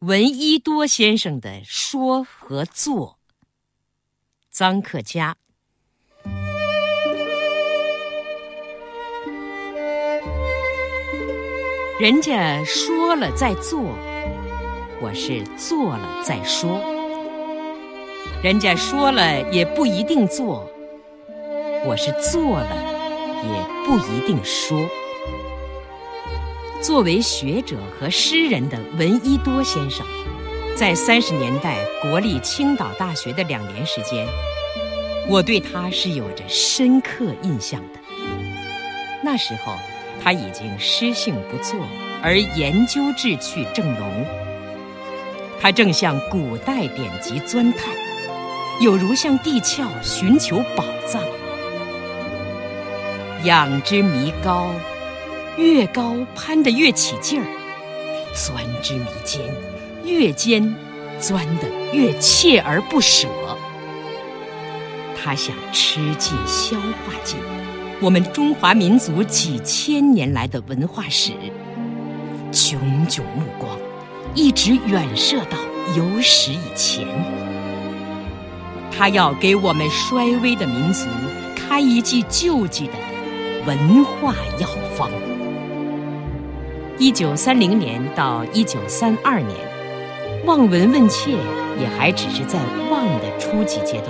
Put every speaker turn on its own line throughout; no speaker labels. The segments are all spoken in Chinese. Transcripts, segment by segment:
闻一多先生的说和做。臧克家，人家说了再做，我是做了再说。人家说了也不一定做，我是做了也不一定说。作为学者和诗人的闻一多先生，在三十年代国立青岛大学的两年时间，我对他是有着深刻印象的。那时候他已经诗性不作，而研究志趣正浓。他正向古代典籍钻探，有如向地壳寻求宝藏。仰之弥高。越高攀得越起劲儿，钻之弥坚，越坚钻得越锲而不舍。他想吃尽消化尽我们中华民族几千年来的文化史，炯炯目光一直远射到有史以前。他要给我们衰微的民族开一剂救济的文化药方。一九三零年到一九三二年，望闻问切也还只是在望的初级阶段。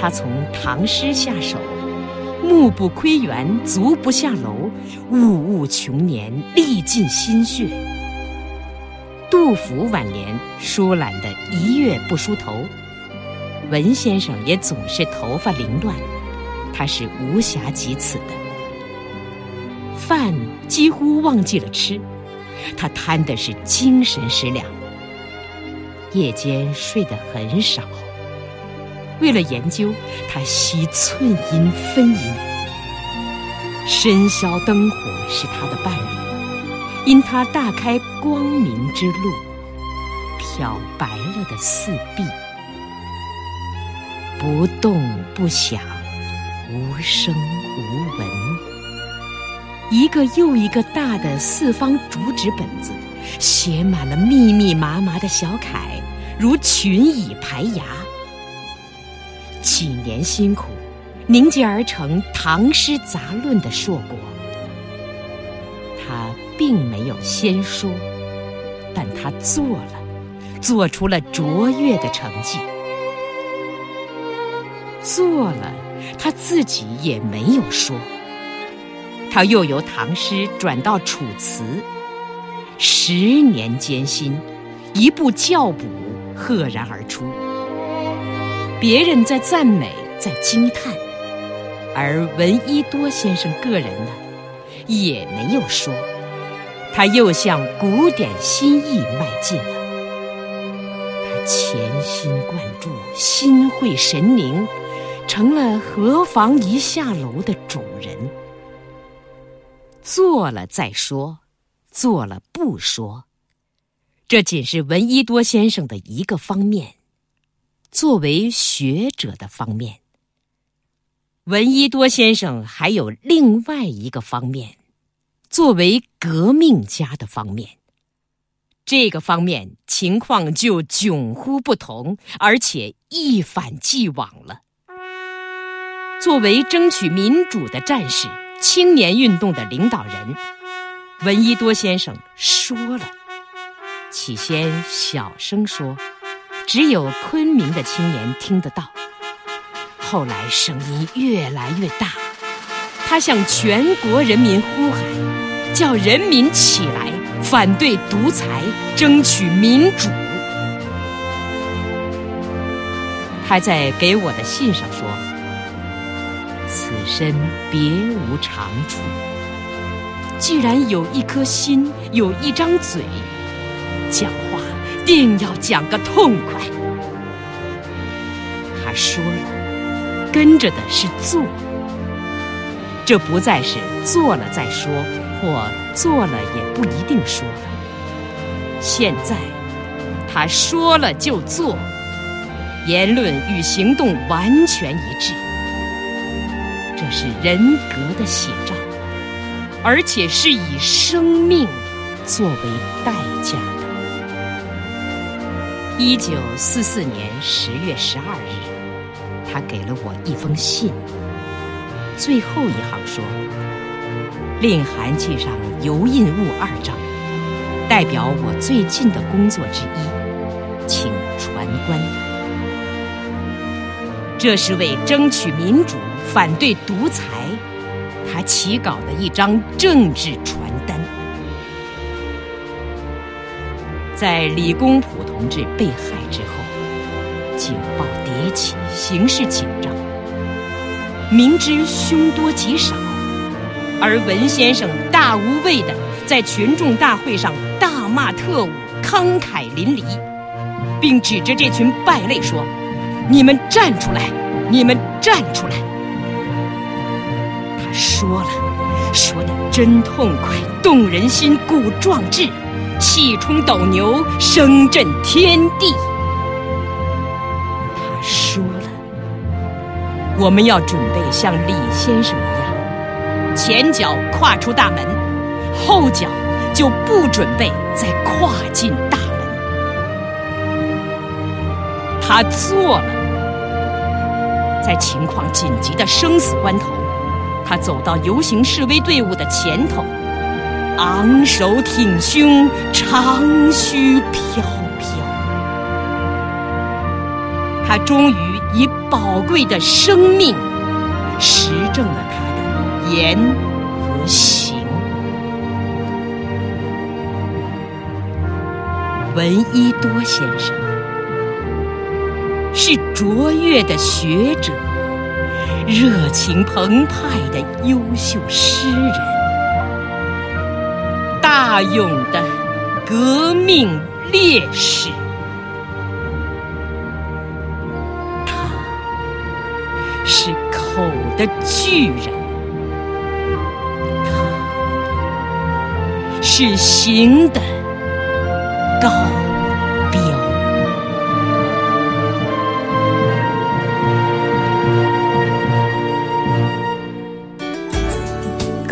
他从唐诗下手，目不窥园，足不下楼，物物穷年，历尽心血。杜甫晚年疏懒得一月不梳头，文先生也总是头发凌乱，他是无暇及此的。饭几乎忘记了吃，他贪的是精神食粮。夜间睡得很少，为了研究，他惜寸阴分阴。深宵灯火是他的伴侣，因他大开光明之路，漂白了的四壁，不动不响，无声无闻。一个又一个大的四方竹纸本子，写满了密密麻麻的小楷，如群蚁排牙。几年辛苦，凝结而成《唐诗杂论》的硕果。他并没有先说，但他做了，做出了卓越的成绩。做了，他自己也没有说。他又由唐诗转到楚辞，十年艰辛，一部教补赫然而出。别人在赞美，在惊叹，而闻一多先生个人呢，也没有说。他又向古典新意迈进了。他潜心贯注，心会神凝，成了何妨一下楼的主人。做了再说，做了不说，这仅是闻一多先生的一个方面。作为学者的方面，闻一多先生还有另外一个方面，作为革命家的方面。这个方面情况就迥乎不同，而且一反既往了。作为争取民主的战士。青年运动的领导人闻一多先生说了，起先小声说，只有昆明的青年听得到。后来声音越来越大，他向全国人民呼喊，叫人民起来反对独裁，争取民主。他在给我的信上说。此身别无长处。既然有一颗心，有一张嘴，讲话定要讲个痛快。他说了，跟着的是做，这不再是做了再说，或做了也不一定说了。现在，他说了就做，言论与行动完全一致。这是人格的写照，而且是以生命作为代价的。一九四四年十月十二日，他给了我一封信，最后一行说：“令函记上油印物二张，代表我最近的工作之一，请传观。”这是为争取民主、反对独裁，他起稿的一张政治传单。在李公朴同志被害之后，警报迭起，形势紧张。明知凶多吉少，而文先生大无畏的在群众大会上大骂特务，慷慨淋漓，并指着这群败类说：“你们站出来！你们站出来！”说了，说的真痛快，动人心，鼓壮志。气冲斗牛，声震天地。他说了：“我们要准备像李先生一样，前脚跨出大门，后脚就不准备再跨进大门。”他做了，在情况紧急的生死关头，他走到游行示威队伍的前头。昂首挺胸，长须飘飘。他终于以宝贵的生命实证了他的言和行。闻一多先生是卓越的学者，热情澎湃的优秀诗人。大勇的革命烈士，他是口的巨人，他是行的高